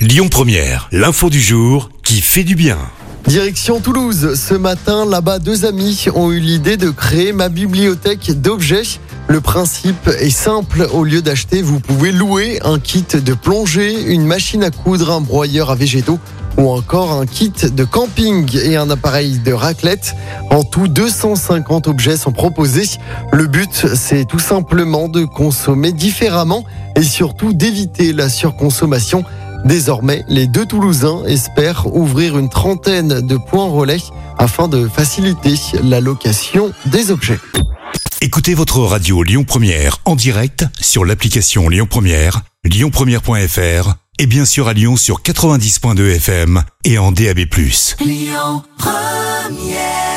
Lyon Première, l'info du jour qui fait du bien. Direction Toulouse. Ce matin, là-bas, deux amis ont eu l'idée de créer ma bibliothèque d'objets. Le principe est simple. Au lieu d'acheter, vous pouvez louer un kit de plongée, une machine à coudre, un broyeur à végétaux ou encore un kit de camping et un appareil de raclette. En tout, 250 objets sont proposés. Le but, c'est tout simplement de consommer différemment et surtout d'éviter la surconsommation. Désormais, les deux Toulousains espèrent ouvrir une trentaine de points relais afin de faciliter la location des objets. Écoutez votre radio Lyon Première en direct sur l'application Lyon Première, lyonpremière.fr et bien sûr à Lyon sur 90.2 FM et en DAB+. Lyon Première